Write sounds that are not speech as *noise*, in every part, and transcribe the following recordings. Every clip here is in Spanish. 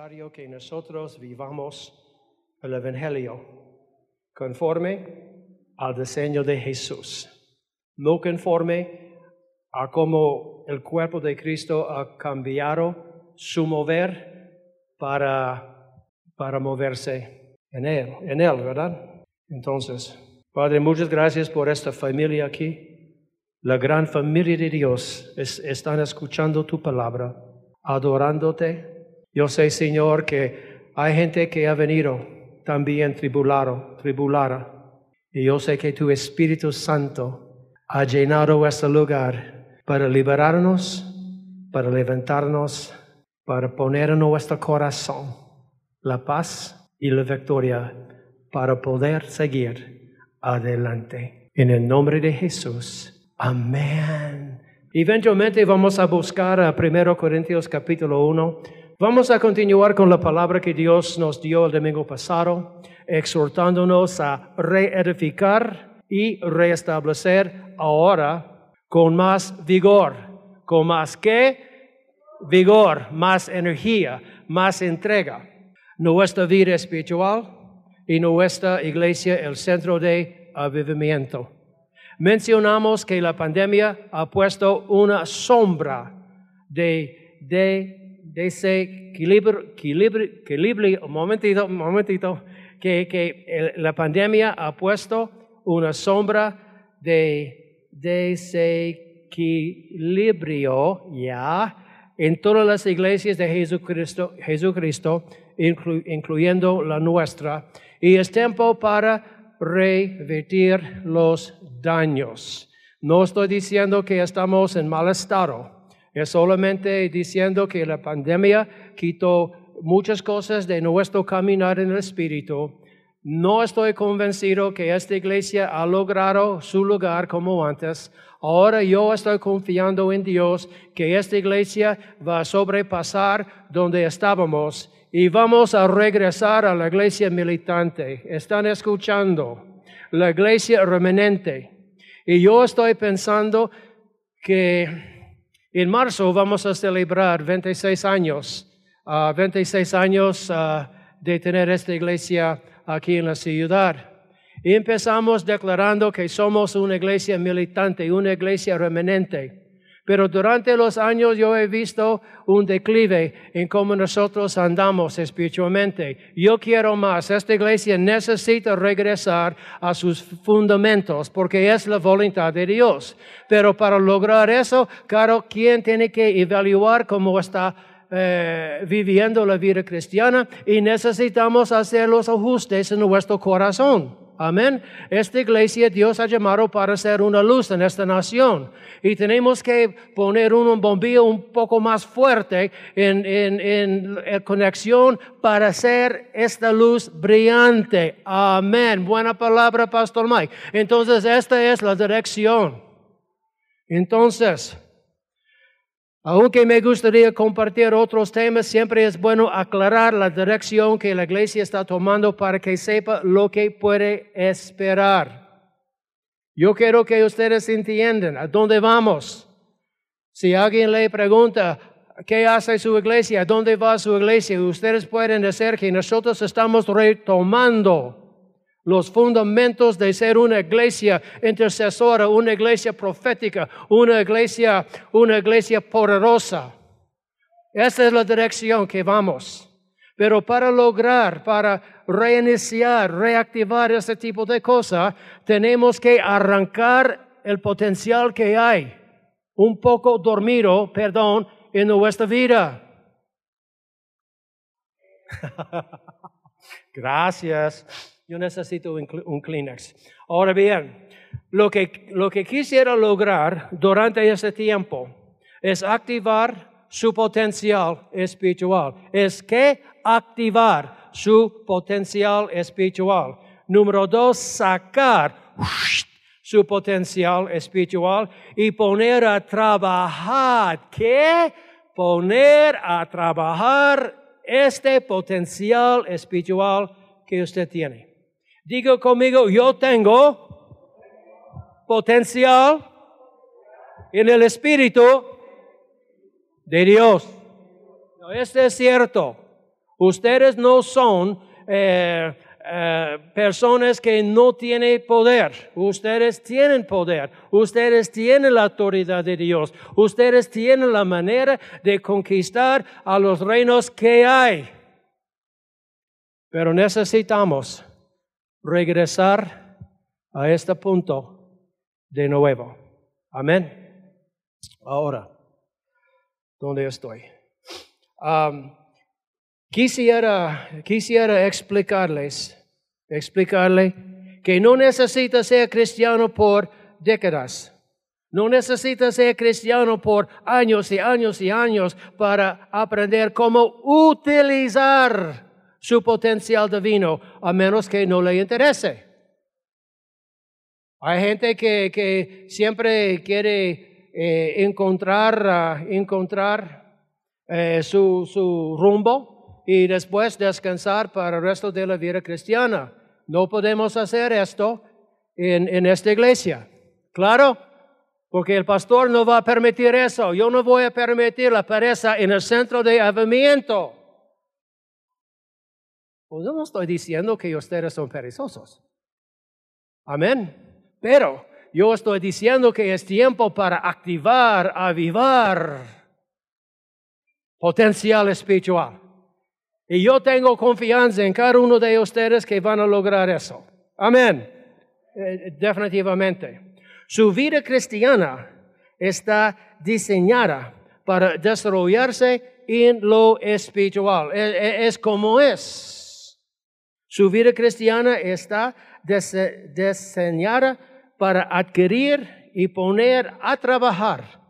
Necesario que nosotros vivamos el Evangelio conforme al diseño de Jesús, no conforme a cómo el cuerpo de Cristo ha cambiado su mover para, para moverse en Él, en Él, ¿verdad? Entonces, Padre, muchas gracias por esta familia aquí. La gran familia de Dios es- están escuchando tu palabra, adorándote. Yo sé, Señor, que hay gente que ha venido también tribulado, tribulada. Y yo sé que tu Espíritu Santo ha llenado este lugar para liberarnos, para levantarnos, para poner en nuestro corazón la paz y la victoria para poder seguir adelante. En el nombre de Jesús. Amén. Eventualmente vamos a buscar a 1 Corintios capítulo 1. Vamos a continuar con la palabra que Dios nos dio el domingo pasado, exhortándonos a reedificar y reestablecer ahora con más vigor, con más que vigor, más energía, más entrega. Nuestra vida espiritual y nuestra iglesia el centro de avivamiento. Mencionamos que la pandemia ha puesto una sombra de, de, ese equilibrio, un momentito, un momentito, que, que la pandemia ha puesto una sombra de desequilibrio, ya, en todas las iglesias de Jesucristo, Jesucristo inclu- incluyendo la nuestra, y es tiempo para revertir los daños. No estoy diciendo que estamos en mal estado, es solamente diciendo que la pandemia quitó muchas cosas de nuestro caminar en el Espíritu. No estoy convencido que esta iglesia ha logrado su lugar como antes. Ahora yo estoy confiando en Dios que esta iglesia va a sobrepasar donde estábamos y vamos a regresar a la iglesia militante. ¿Están escuchando? La iglesia remanente. Y yo estoy pensando que en marzo vamos a celebrar 26 años, ah, 26 años ah, de tener esta iglesia aquí en la ciudad. Y empezamos declarando que somos una iglesia militante, una iglesia remanente. Pero durante los años yo he visto un declive en cómo nosotros andamos espiritualmente. Yo quiero más. Esta iglesia necesita regresar a sus fundamentos porque es la voluntad de Dios. Pero para lograr eso, cada quien tiene que evaluar cómo está eh, viviendo la vida cristiana y necesitamos hacer los ajustes en nuestro corazón. Amén. Esta iglesia Dios ha llamado para ser una luz en esta nación. Y tenemos que poner un bombillo un poco más fuerte en, en, en, en conexión para hacer esta luz brillante. Amén. Buena palabra, Pastor Mike. Entonces, esta es la dirección. Entonces, aunque me gustaría compartir otros temas, siempre es bueno aclarar la dirección que la iglesia está tomando para que sepa lo que puede esperar. Yo quiero que ustedes entiendan a dónde vamos. Si alguien le pregunta, ¿qué hace su iglesia? ¿A dónde va su iglesia? Ustedes pueden decir que nosotros estamos retomando los fundamentos de ser una iglesia intercesora, una iglesia profética, una iglesia, una iglesia poderosa. Esa es la dirección que vamos. Pero para lograr, para reiniciar, reactivar ese tipo de cosas, tenemos que arrancar el potencial que hay, un poco dormido, perdón, en nuestra vida. *laughs* Gracias. Yo necesito un, Kleenex. Ahora bien, lo que, lo que quisiera lograr durante ese tiempo es activar su potencial espiritual. Es que activar su potencial espiritual. Número dos, sacar su potencial espiritual y poner a trabajar. ¿Qué? Poner a trabajar este potencial espiritual que usted tiene. Digo conmigo, yo tengo potencial en el espíritu de Dios. No, este es cierto. Ustedes no son eh, eh, personas que no tienen poder. Ustedes tienen poder. Ustedes tienen la autoridad de Dios. Ustedes tienen la manera de conquistar a los reinos que hay. Pero necesitamos regresar a este punto de nuevo. Amén. Ahora, ¿dónde estoy? Quisiera, quisiera explicarles, explicarle que no necesita ser cristiano por décadas. No necesita ser cristiano por años y años y años para aprender cómo utilizar su potencial divino, a menos que no le interese. Hay gente que, que siempre quiere eh, encontrar, ah, encontrar eh, su, su rumbo y después descansar para el resto de la vida cristiana. No podemos hacer esto en, en esta iglesia. ¿Claro? Porque el pastor no va a permitir eso. Yo no voy a permitir la pereza en el centro de avivamiento. Pues yo no estoy diciendo que ustedes son perezosos. Amén. Pero yo estoy diciendo que es tiempo para activar, avivar potencial espiritual. Y yo tengo confianza en cada uno de ustedes que van a lograr eso. Amén. Eh, definitivamente. Su vida cristiana está diseñada para desarrollarse en lo espiritual. Es, es- es como es. Su vida cristiana está dise- diseñada para adquirir y poner a trabajar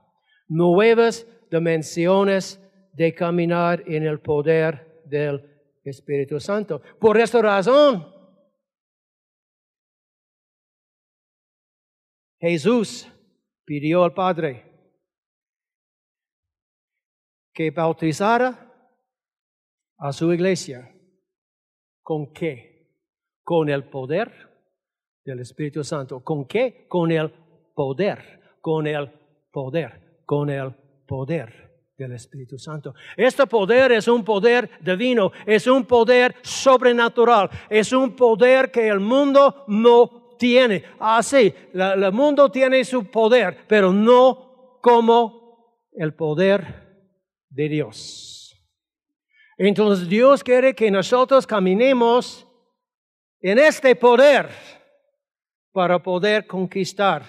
nuevas dimensiones de caminar en el poder del Espíritu Santo. Por esta razón, Jesús pidió al Padre que bautizara a su iglesia. ¿Con qué? Con el poder del Espíritu Santo. ¿Con qué? Con el poder, con el poder, con el poder del Espíritu Santo. Este poder es un poder divino, es un poder sobrenatural, es un poder que el mundo no tiene. Así, la- el mundo tiene su poder, pero no como el poder de Dios. Entonces Dios quiere que nosotros caminemos en este poder para poder conquistar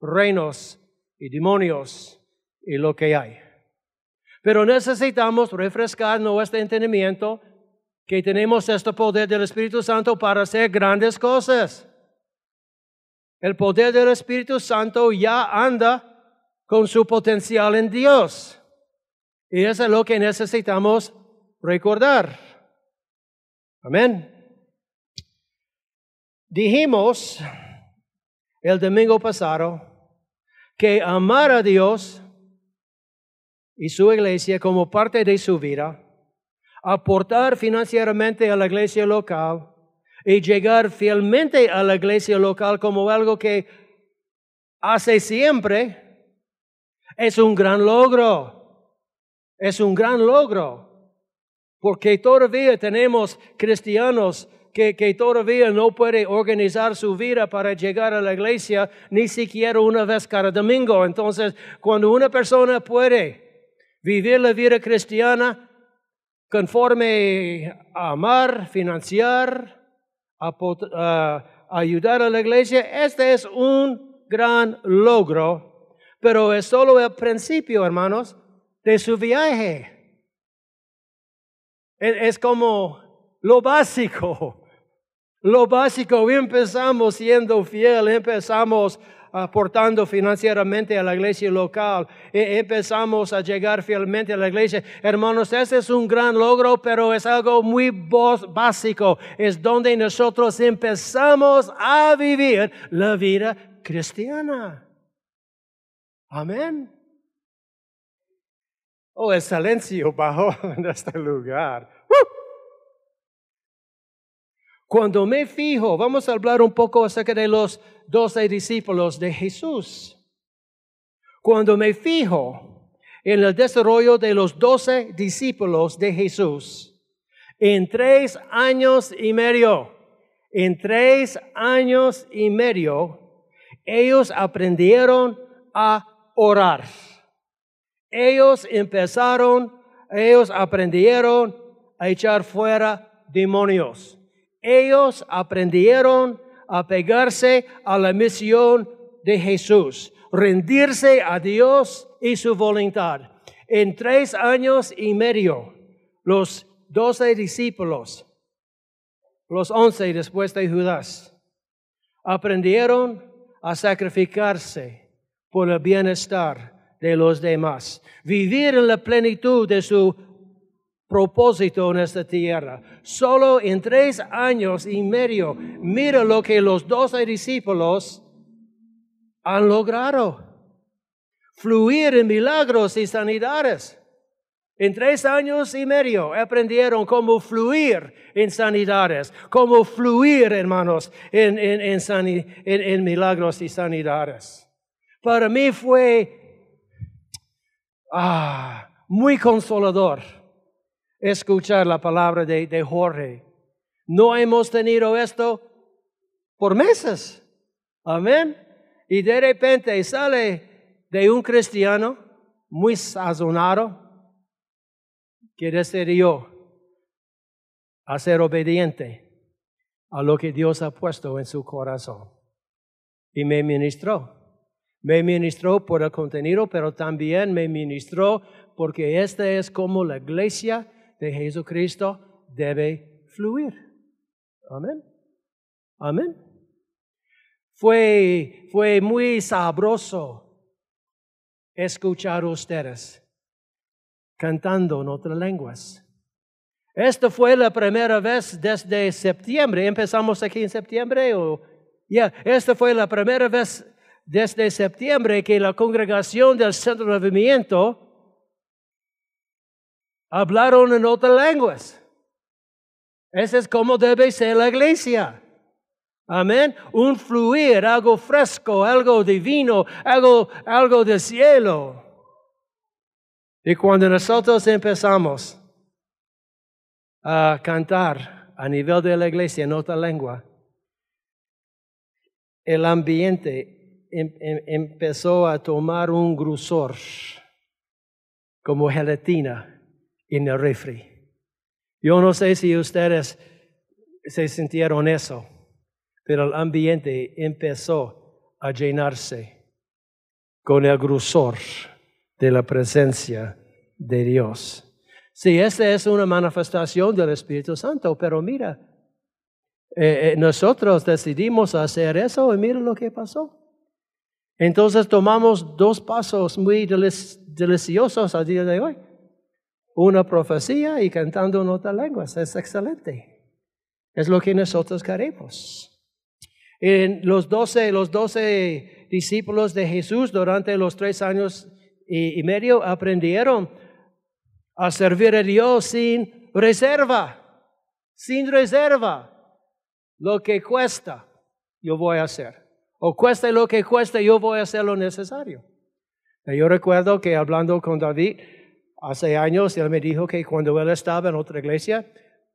reinos y demonios y lo que hay. Pero necesitamos refrescar nuestro entendimiento que tenemos este poder del Espíritu Santo para hacer grandes cosas. El poder del Espíritu Santo ya anda con su potencial en Dios. Y eso es lo que necesitamos recordar. Amén. Dijimos el domingo pasado que amar a Dios y su iglesia como parte de su vida, aportar financieramente a la iglesia local y llegar fielmente a la iglesia local como algo que hace siempre, es un gran logro. Es un gran logro. Porque todavía tenemos cristianos que, que todavía no pueden organizar su vida para llegar a la iglesia ni siquiera una vez cada domingo. Entonces, cuando una persona puede vivir la vida cristiana conforme a amar, financiar, ayudar a la iglesia, este es un gran logro, pero es solo el principio, hermanos, de su viaje. Es, como lo básico. Lo básico, empezamos siendo fiel, empezamos aportando financieramente a la iglesia local. E- empezamos a llegar fielmente a la iglesia. Hermanos, ese es un gran logro, pero es algo muy básico. Es donde nosotros empezamos a vivir la vida cristiana. Amén. Oh, el silencio bajó *laughs* en este lugar. Cuando me fijo, vamos a hablar un poco acerca de los doce discípulos de Jesús. Cuando me fijo en el desarrollo de los doce discípulos de Jesús, en tres años y medio, en tres años y medio, ellos aprendieron a orar. Ellos empezaron, ellos aprendieron a echar fuera demonios. Ellos aprendieron a pegarse a la misión de Jesús, rendirse a Dios y su voluntad. En tres años y medio, los doce discípulos, los once después de Judas, aprendieron a sacrificarse por el bienestar de los demás, vivir en la plenitud de su propósito en esta tierra. Solo en tres años y medio, mira lo que los doce discípulos han logrado. Fluir en milagros y sanidades. En tres años y medio aprendieron cómo fluir en sanidades, cómo fluir, hermanos, en, en, en, en milagros y sanidades. Para mí fue ah, muy consolador escuchar la palabra de, de Jorge. No hemos tenido esto por meses. Amén. Y de repente sale de un cristiano muy sazonado que decidió a ser obediente a lo que Dios ha puesto en su corazón. Y me ministró. Me ministró por el contenido, pero también me ministró porque esta es como la iglesia de Jesucristo debe fluir. Amén. Amén. Fue, fue muy sabroso escuchar ustedes cantando en otras lenguas. Esta fue la primera vez desde septiembre. Empezamos aquí en septiembre. O, ya, esta fue la primera vez desde septiembre que la congregación del Centro de Movimiento hablaron en otras lenguas. Ese es como debe ser la iglesia. Amén. Un fluir, algo fresco, algo divino, algo, algo del cielo. Y cuando nosotros empezamos a cantar a nivel de la iglesia en otra lengua, el ambiente em- em- empezó a tomar un grosor como gelatina en el refri. Yo no sé si ustedes se sintieron eso, pero el ambiente empezó a llenarse con el grosor de la presencia de Dios. Sí, esta es una manifestación del Espíritu Santo, pero mira, eh, eh, nosotros decidimos hacer eso y mira lo que pasó. Entonces tomamos dos pasos muy delic- deliciosos al día de hoy. Una profecía y cantando en otras lenguas. Es excelente. Es lo que nosotros queremos. En los doce, los doce discípulos de Jesús durante los tres años y medio aprendieron a servir a Dios sin reserva, sin reserva. Lo que cuesta, yo voy a hacer. O cuesta lo que cuesta, yo voy a hacer lo necesario. Y Yo recuerdo que hablando con David hace años, él me dijo que cuando él estaba en otra iglesia,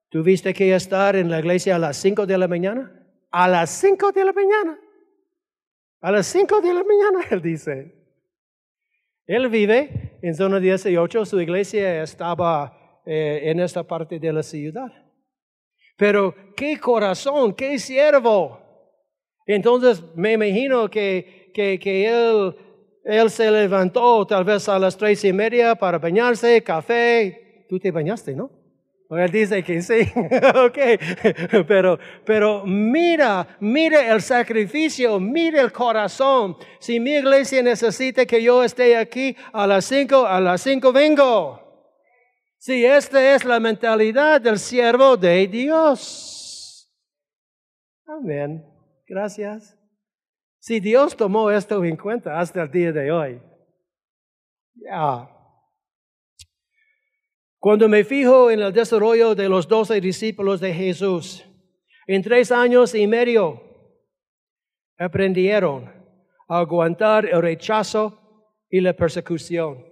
tuviste que estar en la iglesia a las 5 de la mañana. A las 5 de la mañana. A las 5 de la mañana, *laughs* él dice. Él vive en zona 18, su iglesia estaba eh, en esta parte de la ciudad. Pero qué corazón, qué siervo. Entonces me imagino que, que, que él, él se levantó tal vez a las tres y media para bañarse, café. Tú te bañaste, ¿no? Él dice que sí, *laughs* ok, pero, pero mira, mira el sacrificio, mira el corazón. Si mi iglesia necesita que yo esté aquí a las cinco, a las cinco vengo. Si esta es la mentalidad del siervo de Dios. Amén. Gracias. Si Dios tomó esto en cuenta hasta el día de hoy. Ya. Cuando me fijo en el desarrollo de los doce discípulos de Jesús, en tres años y medio aprendieron a aguantar el rechazo y la persecución.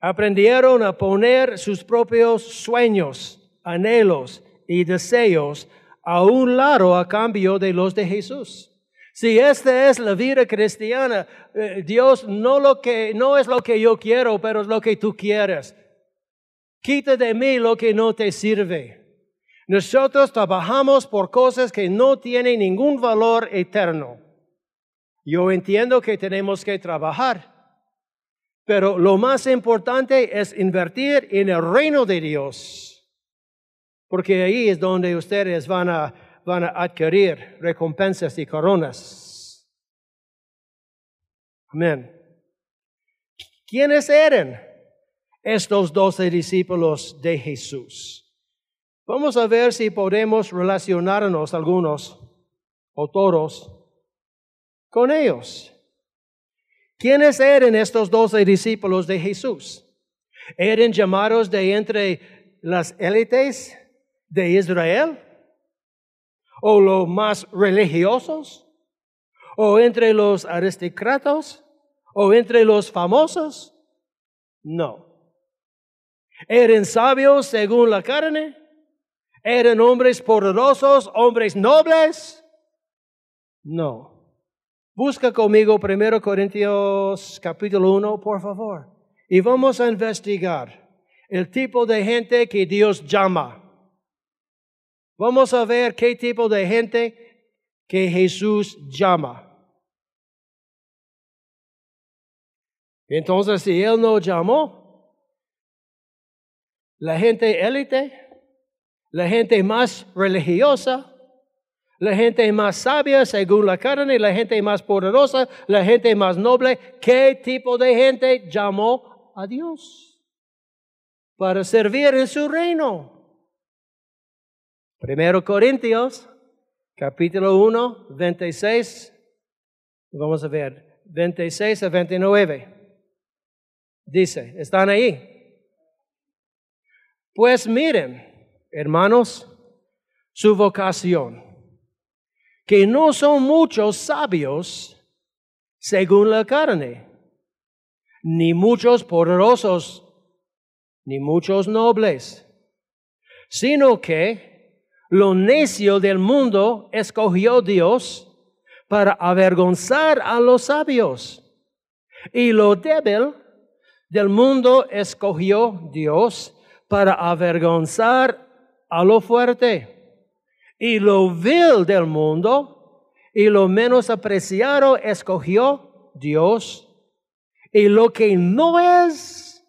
Aprendieron a poner sus propios sueños, anhelos y deseos a un lado a cambio de los de Jesús. Si esta es la vida cristiana, eh, Dios no, lo que, no es lo que yo quiero, pero es lo que tú quieres. Quita de mí lo que no te sirve. Nosotros trabajamos por cosas que no tienen ningún valor eterno. Yo entiendo que tenemos que trabajar, pero lo más importante es invertir en el reino de Dios, porque ahí es donde ustedes van a van a adquirir recompensas y coronas. Amén. ¿Quiénes eran estos doce discípulos de Jesús? Vamos a ver si podemos relacionarnos algunos o todos con ellos. ¿Quiénes eran estos doce discípulos de Jesús? ¿Eran llamados de entre las élites de Israel? o los más religiosos, o entre los aristócratas, o entre los famosos. No. ¿Eran sabios según la carne? ¿Eran hombres poderosos, hombres nobles? No. Busca conmigo 1 Corintios capítulo 1, por favor. Y vamos a investigar el tipo de gente que Dios llama. Vamos a ver qué tipo de gente que Jesús llama. Entonces, si Él no llamó, la gente élite, la gente más religiosa, la gente más sabia según la carne, la gente más poderosa, la gente más noble, ¿qué tipo de gente llamó a Dios? Para servir en su reino. Primero Corintios, capítulo 1, 26. Vamos a ver, 26 a 29. Dice, ¿están ahí? Pues miren, hermanos, su vocación, que no son muchos sabios según la carne, ni muchos poderosos, ni muchos nobles, sino que lo necio del mundo escogió Dios para avergonzar a los sabios. Y lo débil del mundo escogió Dios para avergonzar a lo fuerte. Y lo vil del mundo y lo menos apreciado escogió Dios. Y lo que no es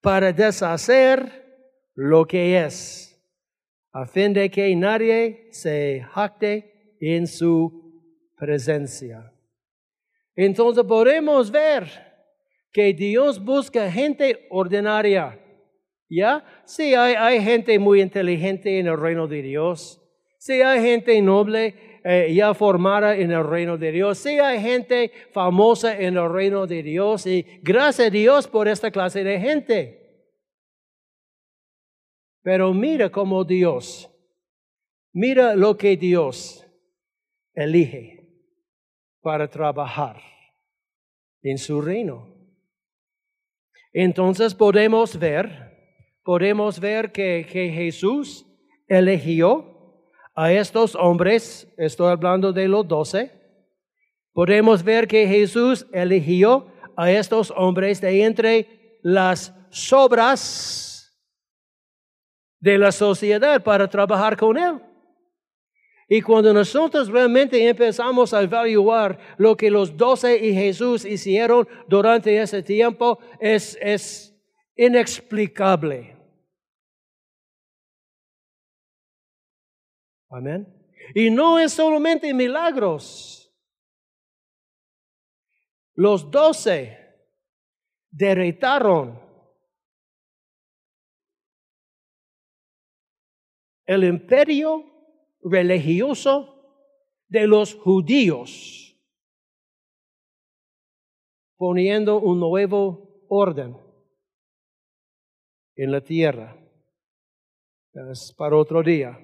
para deshacer lo que es a fin de que nadie se jacte en su presencia. Entonces podemos ver que Dios busca gente ordinaria. ¿Ya? Sí, hay, gente muy inteligente en el reino de Dios. Sí, hay gente noble eh, ya formada en el reino de Dios. Sí, hay gente famosa en el reino de Dios. Y gracias a Dios por esta clase de gente. Pero mira cómo Dios, mira lo que Dios elige para trabajar en su reino. Entonces podemos ver, podemos ver que, que Jesús eligió a estos hombres, estoy hablando de los doce, podemos ver que Jesús eligió a estos hombres de entre las sobras de la sociedad para trabajar con Él. Y cuando nosotros realmente empezamos a evaluar lo que los doce y Jesús hicieron durante ese tiempo, es, es inexplicable. Amén. Y no es solamente milagros. Los doce derretaron el imperio religioso de los judíos, poniendo un nuevo orden en la tierra. Es para otro día.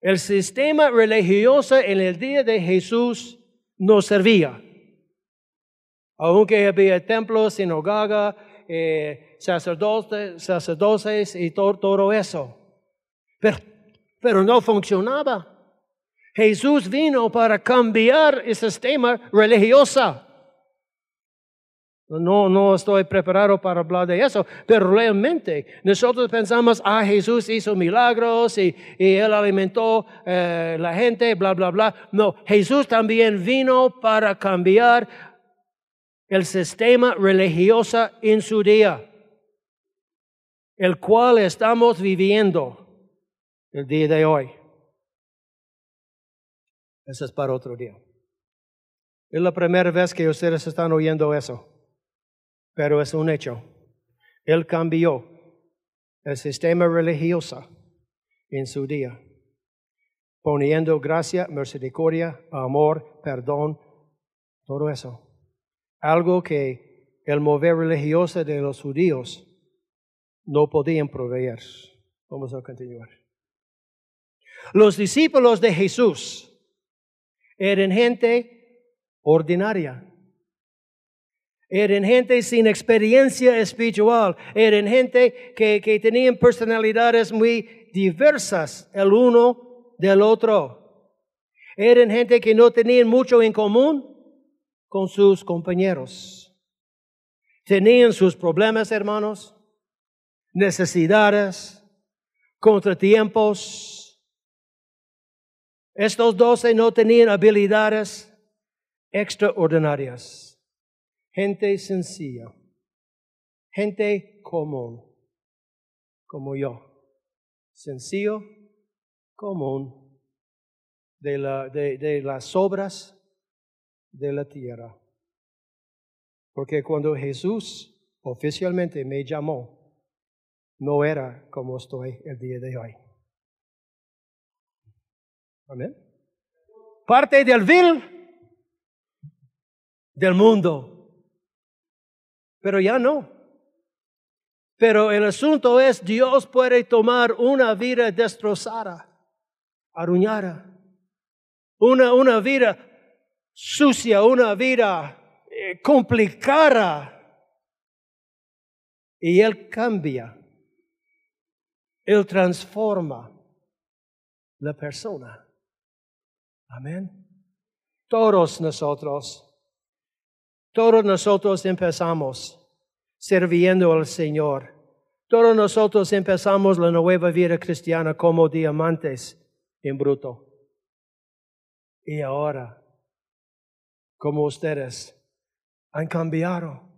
El sistema religioso en el día de Jesús no servía. Aunque había templos, sinagoga, eh, sacerdotes, sacerdotes y todo, todo eso. Pero, pero no funcionaba. Jesús vino para cambiar el sistema religioso. No, no estoy preparado para hablar de eso, pero realmente nosotros pensamos, ah, Jesús hizo milagros y, y Él alimentó eh, la gente, bla, bla, bla. No, Jesús también vino para cambiar el sistema religioso en su día, el cual estamos viviendo el día de hoy. Eso es para otro día. Es la primera vez que ustedes están oyendo eso, pero es un hecho. Él cambió el sistema religioso en su día, poniendo gracia, misericordia, amor, perdón, todo eso. Algo que el mover religioso de los judíos no podían proveer. Vamos a continuar. Los discípulos de Jesús eran gente ordinaria. Eran gente sin experiencia espiritual. Eran gente que, que tenían personalidades muy diversas el uno del otro. Eran gente que no tenían mucho en común con sus compañeros. Tenían sus problemas, hermanos, necesidades, contratiempos, estos doce no tenían habilidades extraordinarias. Gente sencilla, gente común, como yo. Sencillo, común, de, la, de, de las obras de la tierra. Porque cuando Jesús oficialmente me llamó, no era como estoy el día de hoy. Amén. Parte del vil del mundo. Pero ya no. Pero el asunto es, Dios puede tomar una vida destrozada, arruñada, una, una vida sucia, una vida eh, complicada. Y Él cambia, Él transforma la persona. Amén. Todos nosotros, todos nosotros empezamos sirviendo al Señor. Todos nosotros empezamos la nueva vida cristiana como diamantes en bruto. Y ahora, como ustedes, han cambiado.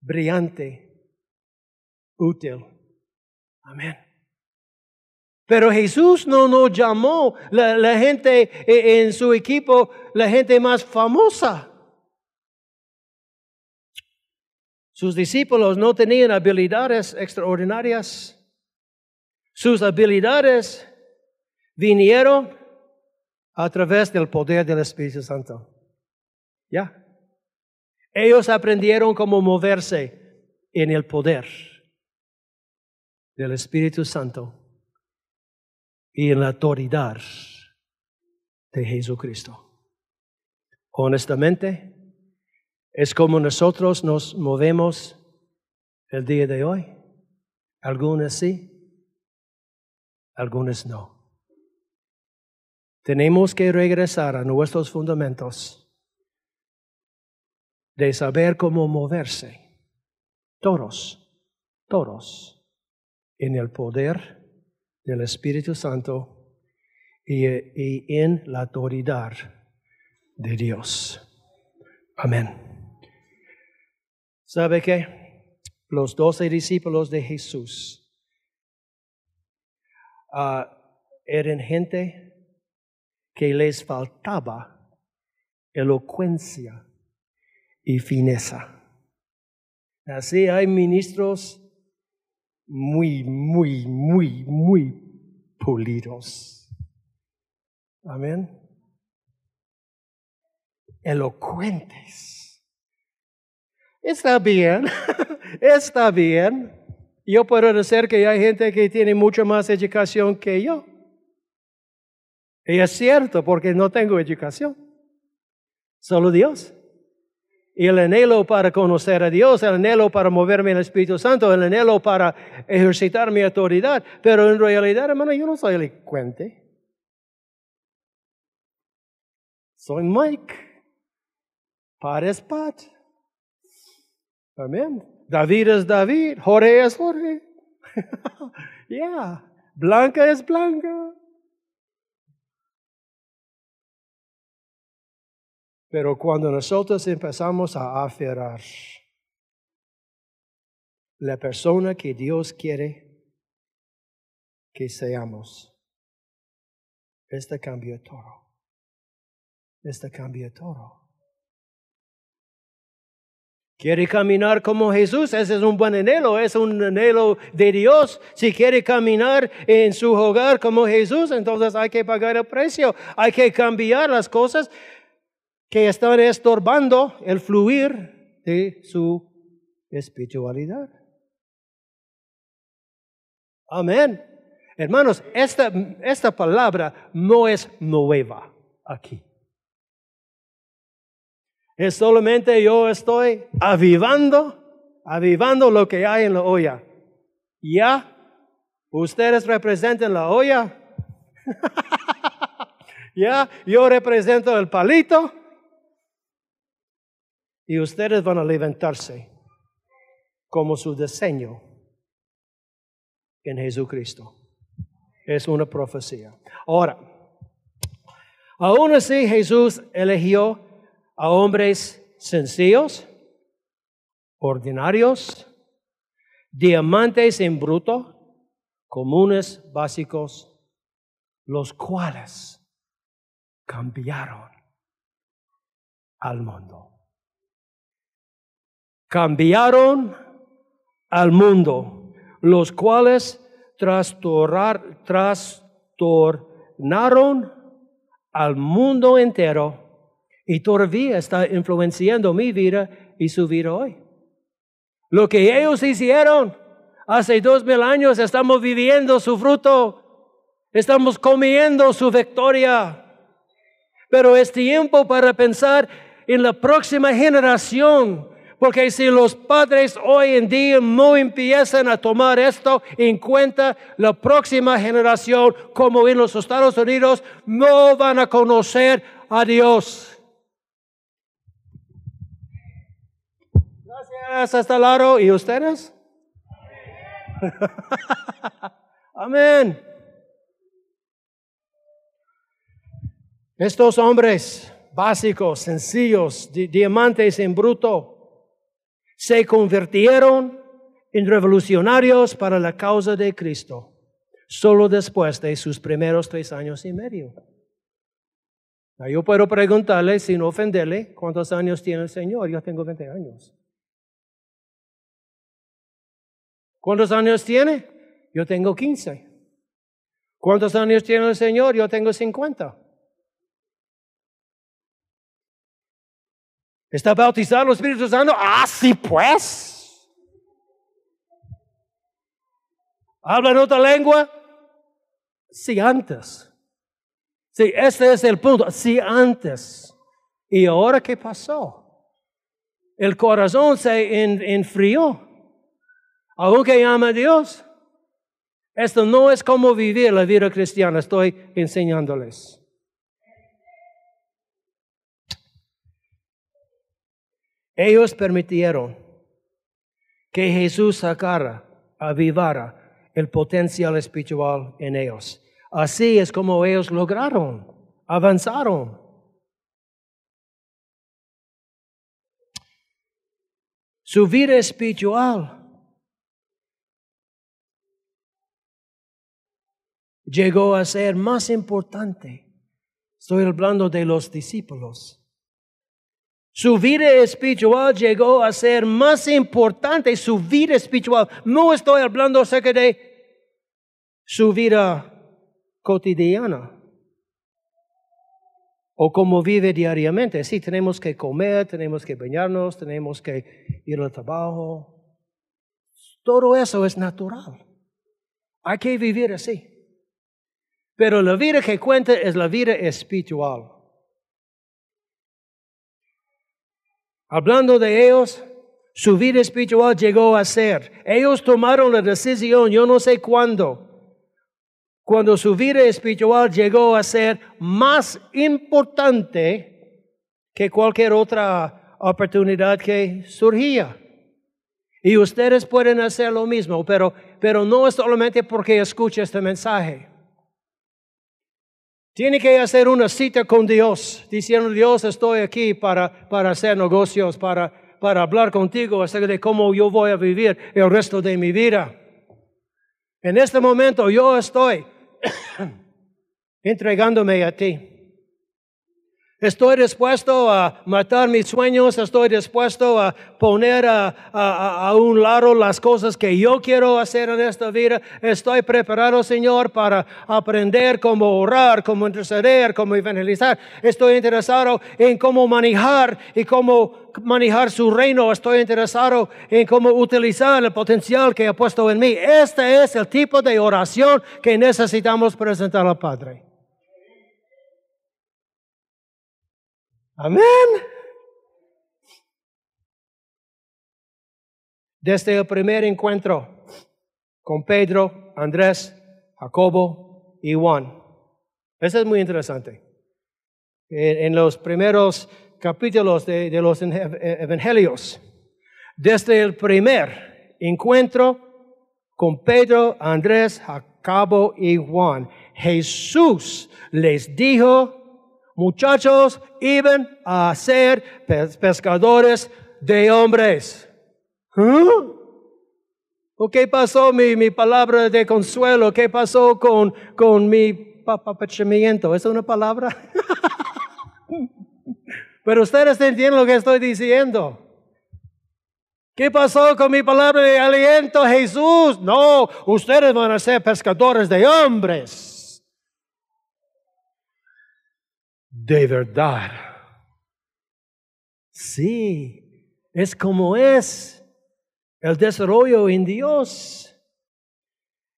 Brillante, útil. Amén. Pero Jesús no nos llamó la, gente eh, en su equipo, la gente más famosa. Sus discípulos no tenían habilidades extraordinarias. Sus habilidades vinieron a través del poder del Espíritu Santo. ¿Ya? Ellos aprendieron cómo moverse en el poder del Espíritu Santo y en la autoridad de Jesucristo. Honestamente, es como nosotros nos movemos el día de hoy. Algunas sí, algunas no. Tenemos que regresar a nuestros fundamentos de saber cómo moverse. Todos, todos, en el poder del Espíritu Santo y, en la autoridad de Dios. Amén. ¿Sabe qué? Los doce discípulos de Jesús, ah, eran gente que les faltaba elocuencia y fineza. Así hay ministros muy, muy, muy, muy pulidos. Amén. Elocuentes. Está bien, *laughs* está bien. Yo puedo decir que hay gente que tiene mucha más educación que yo. Y es cierto, porque no tengo educación. Solo Dios. El anhelo para conocer a Dios, el anhelo para moverme en el Espíritu Santo, el anhelo para ejercitar mi autoridad. Pero en realidad, hermano, yo no soy elocuente. Soy Mike. Pat es Pat. Amén. David es David. Jorge es Jorge. *laughs* yeah. Blanca es Blanca. Pero cuando nosotros empezamos a aferrar la persona que Dios quiere que seamos, este cambia todo. Este cambia todo. Quiere caminar como Jesús, ese es un buen anhelo, es un anhelo de Dios. Si quiere caminar en su hogar como Jesús, entonces hay que pagar el precio, hay que cambiar las cosas que están estorbando el fluir de su espiritualidad. Amén. Hermanos, esta, esta palabra no es nueva aquí. Es solamente yo estoy avivando, avivando lo que hay en la olla. Ya, ustedes representan la olla. *laughs* ya, yo represento el palito. Y ustedes van a levantarse como su diseño en Jesucristo. Es una profecía. Ahora, aún así Jesús eligió a hombres sencillos, ordinarios, diamantes en bruto, comunes, básicos, los cuales cambiaron al mundo. Cambiaron al mundo, los cuales trastornar, trastornaron al mundo entero y todavía está influenciando mi vida y su vida hoy. Lo que ellos hicieron hace dos mil años, estamos viviendo su fruto, estamos comiendo su victoria. Pero es tiempo para pensar en la próxima generación, porque si los padres hoy en día no empiezan a tomar esto en cuenta, la próxima generación, como en los Estados Unidos, no van a conocer a Dios. hasta el lado. ¿Y ustedes? *laughs* Amén. Estos hombres básicos, sencillos, diamantes en bruto, se convirtieron en revolucionarios para la causa de Cristo, solo después de sus primeros tres años y medio. Yo puedo preguntarle, sin ofenderle, ¿cuántos años tiene el Señor? Yo tengo 20 años. ¿Cuántos años tiene? Yo tengo 15. ¿Cuántos años tiene el Señor? Yo tengo 50. ¿Está bautizado el Espíritu Santo? Ah, sí, pues. ¿Habla otra lengua? Sí, antes. Sí, este es el punto. Sí, antes. ¿Y ahora qué pasó? El corazón se enfrió aunque ama a Dios. Esto no es como vivir la vida cristiana, estoy enseñándoles. Ellos permitieron que Jesús sacara, avivara el potencial espiritual en ellos. Así es como ellos lograron, avanzaron. Su vida espiritual llegó a ser más importante. Estoy hablando de los discípulos. Su vida espiritual llegó a ser más importante, su vida espiritual. No estoy hablando acerca de su vida cotidiana o cómo vive diariamente. Sí, tenemos que comer, tenemos que bañarnos, tenemos que ir al trabajo. Todo eso es natural. Hay que vivir así. Pero la vida que cuenta es la vida espiritual. Hablando de ellos, su vida espiritual llegó a ser. Ellos tomaron la decisión, yo no sé cuándo, cuando su vida espiritual llegó a ser más importante que cualquier otra oportunidad que surgía. Y ustedes pueden hacer lo mismo, pero, pero no es solamente porque escucha este mensaje. Tiene que hacer una cita con Dios, diciendo, Dios, estoy aquí para, para hacer negocios, para, para hablar contigo acerca de cómo yo voy a vivir el resto de mi vida. En este momento yo estoy *coughs* entregándome a ti. Estoy dispuesto a matar mis sueños, estoy dispuesto a poner a, un lado las cosas que yo quiero hacer en esta vida. Estoy preparado, Señor, para aprender cómo orar, cómo interceder, cómo evangelizar. Estoy interesado en cómo manejar y cómo manejar su reino. Estoy interesado en cómo utilizar el potencial que ha puesto en mí. Este es el tipo de oración que necesitamos presentar al Padre. Amén. Desde el primer encuentro con Pedro, Andrés, Jacobo y Juan. Eso es muy interesante. En, los primeros capítulos de, de los evangelios, desde el primer encuentro con Pedro, Andrés, Jacobo y Juan, Jesús les dijo muchachos iban a ser pescadores de hombres. ¿Ah? ¿O qué pasó mi, mi, palabra de consuelo? ¿Qué pasó con, con mi papachamiento? ¿Es una palabra? *laughs* Pero ustedes entienden lo que estoy diciendo. ¿Qué pasó con mi palabra de aliento, Jesús? No, ustedes van a ser pescadores de hombres. De verdad. Sí, es como es el desarrollo en Dios.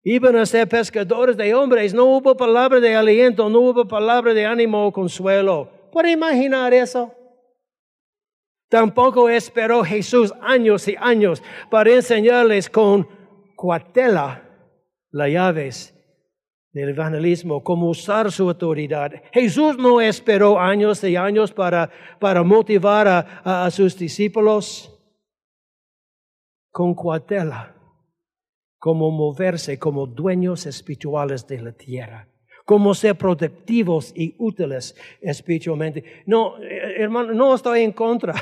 Iban a ser pescadores de hombres, no hubo palabra de aliento, no hubo palabra de ánimo o consuelo. ¿Puede imaginar eso? Tampoco esperó Jesús años y años para enseñarles con cuatela las llaves del evangelismo, cómo usar su autoridad. Jesús no esperó años y años para, para motivar a, a, sus discípulos con cuatela, como moverse como dueños espirituales de la tierra cómo ser productivos y útiles espiritualmente. No, hermano, no estoy en contra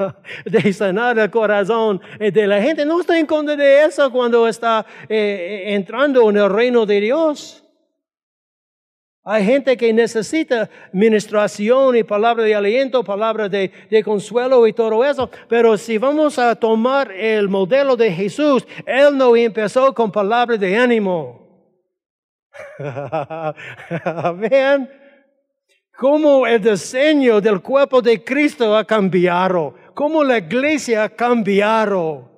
*laughs* de sanar el corazón de la gente. No estoy en contra de eso cuando está eh, entrando en el reino de Dios. Hay gente que necesita ministración y palabra de aliento, palabra de, consuelo y todo eso. Pero si vamos a tomar el modelo de Jesús, Él no empezó con palabras de ánimo. *laughs* Vean cómo el diseño del cuerpo de Cristo ha cambiado, cómo la iglesia ha cambiado.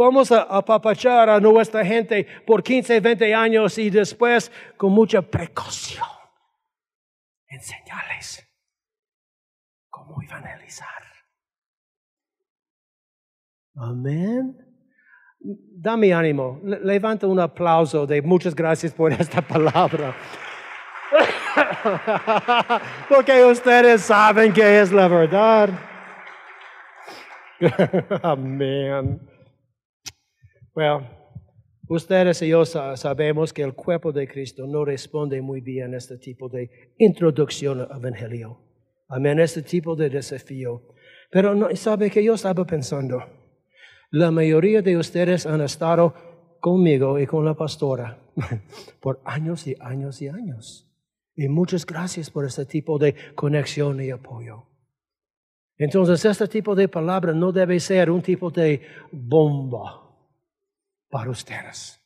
Vamos a apapachar a nuestra gente por 15, 20 años y después con mucha precaución enseñarles cómo evangelizar. Amén. Dame ánimo. Levanta un aplauso de muchas gracias por *laughs* esta palabra. *laughs* Porque ustedes saben que es la verdad. *laughs* Amén. Bueno, ustedes y yo sabemos que el cuerpo de Cristo no responde muy bien a este tipo de introducción al Evangelio. Amén, este tipo de desafío. Pero sabe que yo estaba pensando, la mayoría de ustedes han estado conmigo y con la pastora *laughs* por años y años y años. Y muchas gracias por este tipo de conexión y apoyo. Entonces, este tipo de palabra no debe ser un tipo de bomba para ustedes.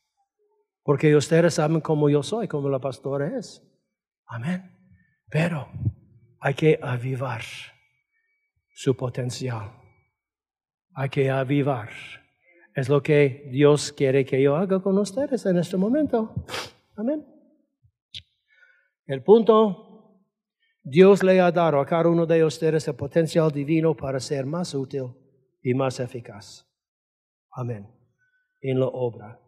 Porque ustedes saben cómo yo soy, cómo la pastora es. Amén. Pero hay que avivar su potencial. Hay que avivar. Es lo que Dios quiere que yo haga con ustedes en este momento. Amén. El punto, Dios le ha dado a cada uno de ustedes el potencial divino para ser más útil y más eficaz. Amén. En la obra.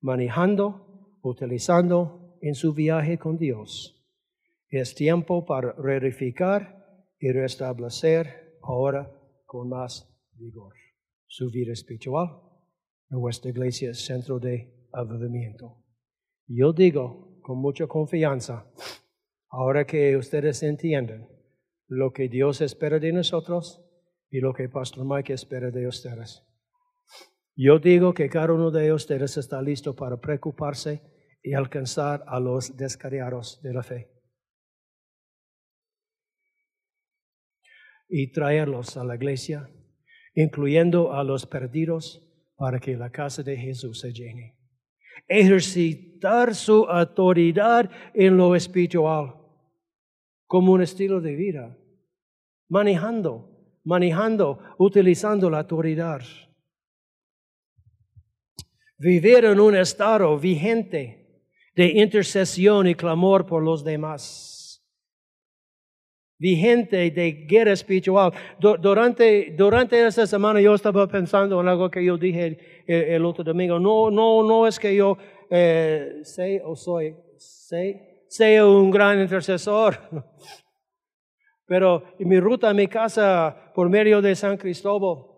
Manejando, utilizando en su viaje con Dios. Es tiempo para verificar y restablecer ahora con más vigor su vida espiritual. Nuestra iglesia es centro de avivamiento. Yo digo con mucha confianza, ahora que ustedes entienden lo que Dios espera de nosotros y lo que Pastor Mike espera de ustedes. Yo digo que cada uno de ustedes está listo para preocuparse y alcanzar a los descarriados de la fe. Y traerlos a la iglesia, incluyendo a los perdidos, para que la casa de Jesús se llene. Ejercitar su autoridad en lo espiritual como un estilo de vida, manejando, manejando, utilizando la autoridad. Vivir en un estado vigente de intercesión y clamor por los demás vigente de guerra espiritual. Durante, durante esta semana yo estaba pensando en algo que yo dije el, otro domingo. No, no, no es que yo eh, sé o soy, sé, sea un gran intercesor. *laughs* Pero en mi ruta a mi casa por medio de San Cristóbal,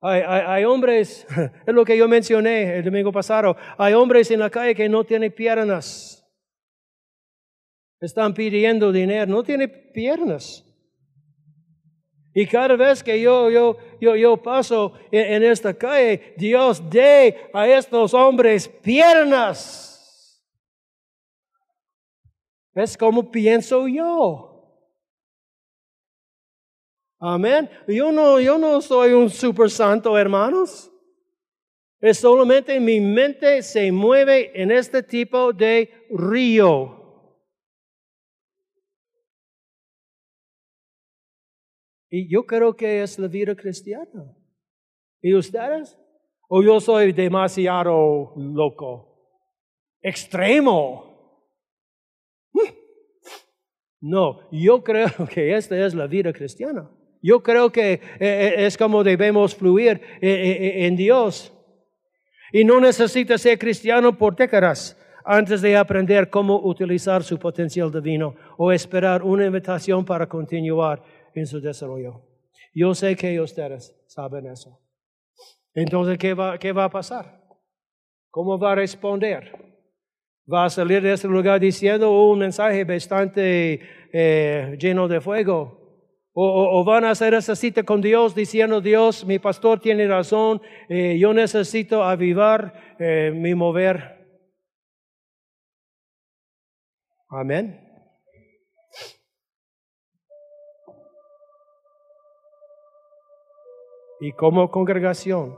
hay, hay, hay, hombres, *laughs* es lo que yo mencioné el domingo pasado, hay hombres en la calle que no tienen piernas. Están pidiendo dinero, no tiene piernas. Y cada vez que yo, yo, yo, yo paso en, en esta calle, Dios dé a estos hombres piernas. Es como pienso yo. Amén. Yo no, yo no soy un super santo, hermanos. Es solamente mi mente se mueve en este tipo de río. Y yo creo que es la vida cristiana. ¿Y ustedes? ¿O yo soy demasiado loco? Extremo. No, yo creo que esta es la vida cristiana. Yo creo que eh, eh, es como debemos fluir eh, en Dios. Y no necesita ser cristiano por décadas antes de aprender cómo utilizar su potencial divino o esperar una invitación para continuar en su desarrollo. Yo sé que ustedes saben eso. Entonces, ¿qué va, qué va a pasar? ¿Cómo va a responder? ¿Va a salir de este lugar diciendo un mensaje bastante eh, lleno de fuego? O, van a hacer esa cita con Dios diciendo, Dios, mi pastor tiene razón, eh, yo necesito avivar eh, mi mover. Amén. y como congregación,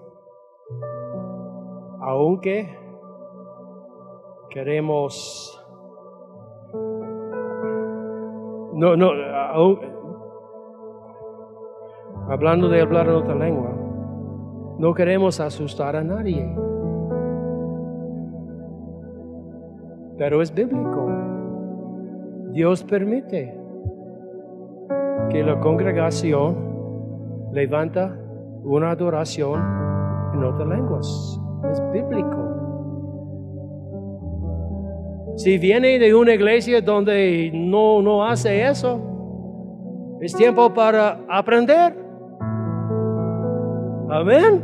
aunque queremos, no, no, hablando de hablar en otra lengua, no queremos asustar a nadie. Pero es bíblico. Dios permite que la congregación levanta una adoración en otras lenguas. Es bíblico. Si viene de una iglesia donde no, no hace eso, es tiempo para aprender. Amén.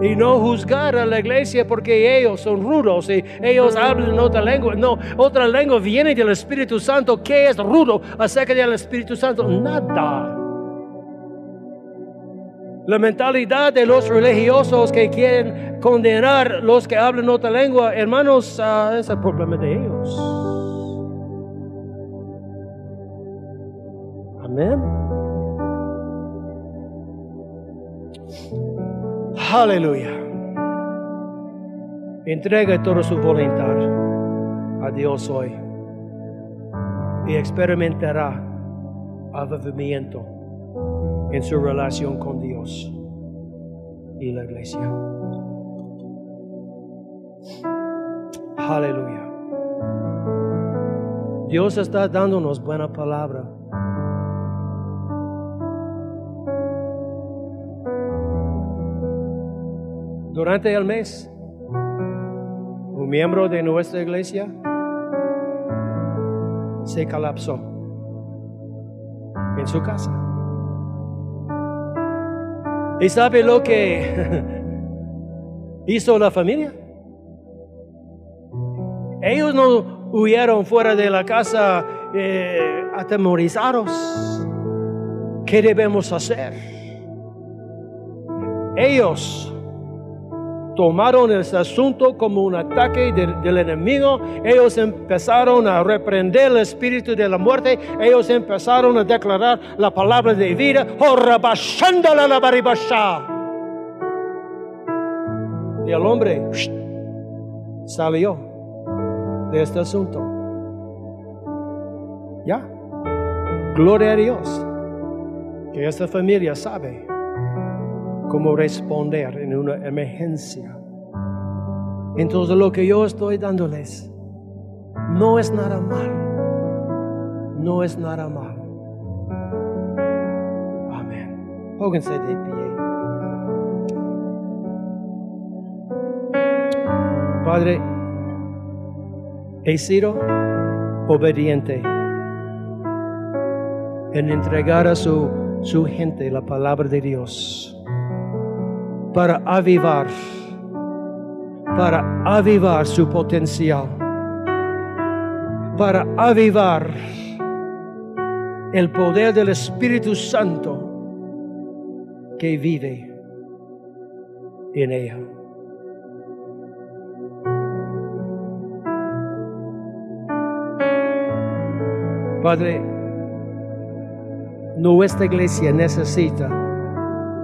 Y no juzgar a la iglesia porque ellos son rudos y ellos hablan otra lengua. No, otra lengua viene del Espíritu Santo. ¿Qué es rudo acerca del Espíritu Santo? Nada. La mentalidad de los religiosos que quieren condenar los que hablan otra lengua, hermanos, ah, es el problema de ellos. Amén. Aleluya. Entrega toda su voluntad a Dios hoy y experimentará avivamiento en su relación con Dios y la iglesia. Aleluya. Dios está dándonos buena palabra. Durante el mes, un miembro de nuestra iglesia se colapsó en su casa. ¿Y sabe lo que *laughs* hizo la familia? Ellos no huyeron fuera de la casa eh, atemorizados. ¿Qué debemos hacer? Ellos tomaron este asunto como un ataque del, enemigo. Ellos empezaron a reprender el espíritu de la muerte. Ellos empezaron a declarar la palabra de vida. Oh. Y el hombre salió de este asunto. Ya. Gloria a Dios. Que esta familia sabe cómo responder en una emergencia. Entonces lo que yo estoy dándoles no es nada mal. No es nada mal. Amén. Pónganse de pie. Padre, he sido obediente en entregar a su, su gente la palabra de Dios para avivar, para avivar su potencial, para avivar el poder del Espíritu Santo que vive en ella. Padre, nuestra iglesia necesita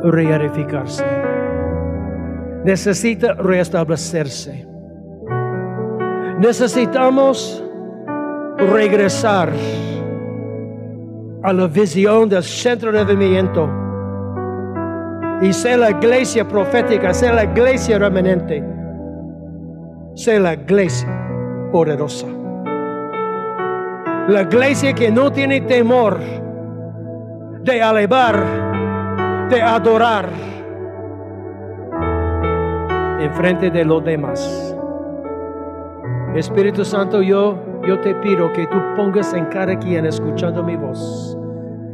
reedificarse necesita restablecerse. Necesitamos regresar a la visión del centro de movimiento y ser la iglesia profética, ser la iglesia remanente, ser la iglesia poderosa. La iglesia que no tiene temor de alabar, de adorar en frente de los demás. Espíritu Santo, yo, yo te pido que tú pongas en cada quien escuchando mi voz,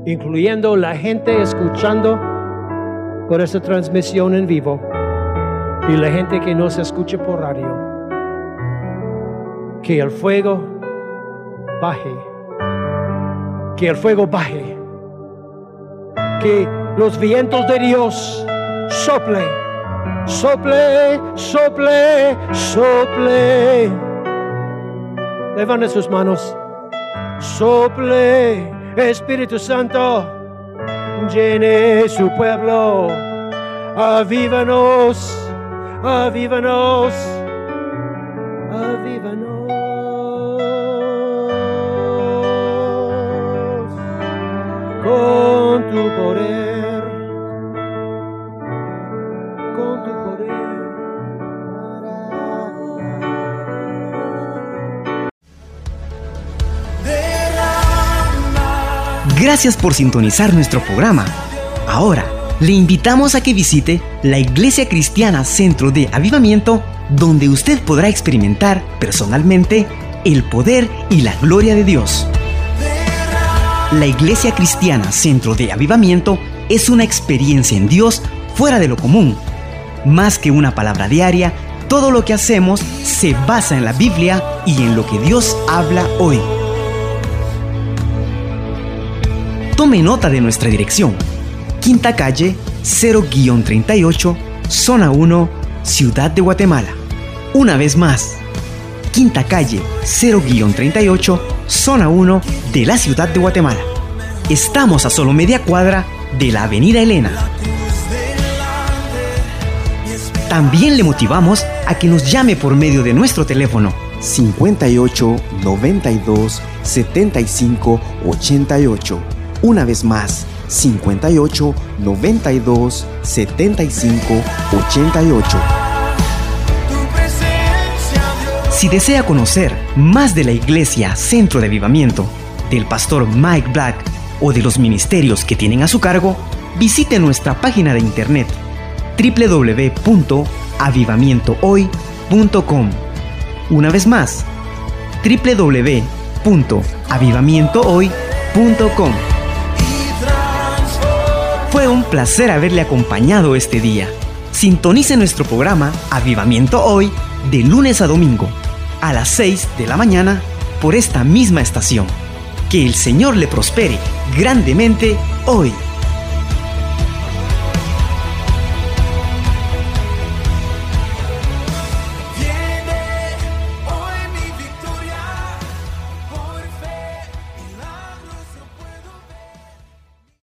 incluyendo la gente escuchando por esta transmisión en vivo y la gente que no se escuche por radio. Que el fuego baje, que el fuego baje, que los vientos de Dios soplen sople, sople, sople. Levante sus manos. Sople, Espíritu Santo, llene su pueblo. Avívanos, avívanos, avívanos. Con tu Gracias por sintonizar nuestro programa. Ahora, le invitamos a que visite la Iglesia Cristiana Centro de Avivamiento, donde usted podrá experimentar personalmente el poder y la gloria de Dios. La Iglesia Cristiana Centro de Avivamiento es una experiencia en Dios fuera de lo común. Más que una palabra diaria, todo lo que hacemos se basa en la Biblia y en lo que Dios habla hoy. Tome nota de nuestra dirección. Quinta calle 0-38, zona 1, Ciudad de Guatemala. Una vez más, Quinta Calle 0-38, zona 1 de la Ciudad de Guatemala. Estamos a solo media cuadra de la Avenida Elena. También le motivamos a que nos llame por medio de nuestro teléfono 58 92 75 88. Una vez más, 58 92 75 88. Tu presencia, Dios. Si desea conocer más de la iglesia Centro de Avivamiento, del pastor Mike Black o de los ministerios que tienen a su cargo, visite nuestra página de internet www.avivamientohoy.com. Una vez más, www.avivamientohoy.com. Un placer haberle acompañado este día. Sintonice nuestro programa Avivamiento Hoy de lunes a domingo a las 6 de la mañana por esta misma estación. Que el Señor le prospere grandemente hoy.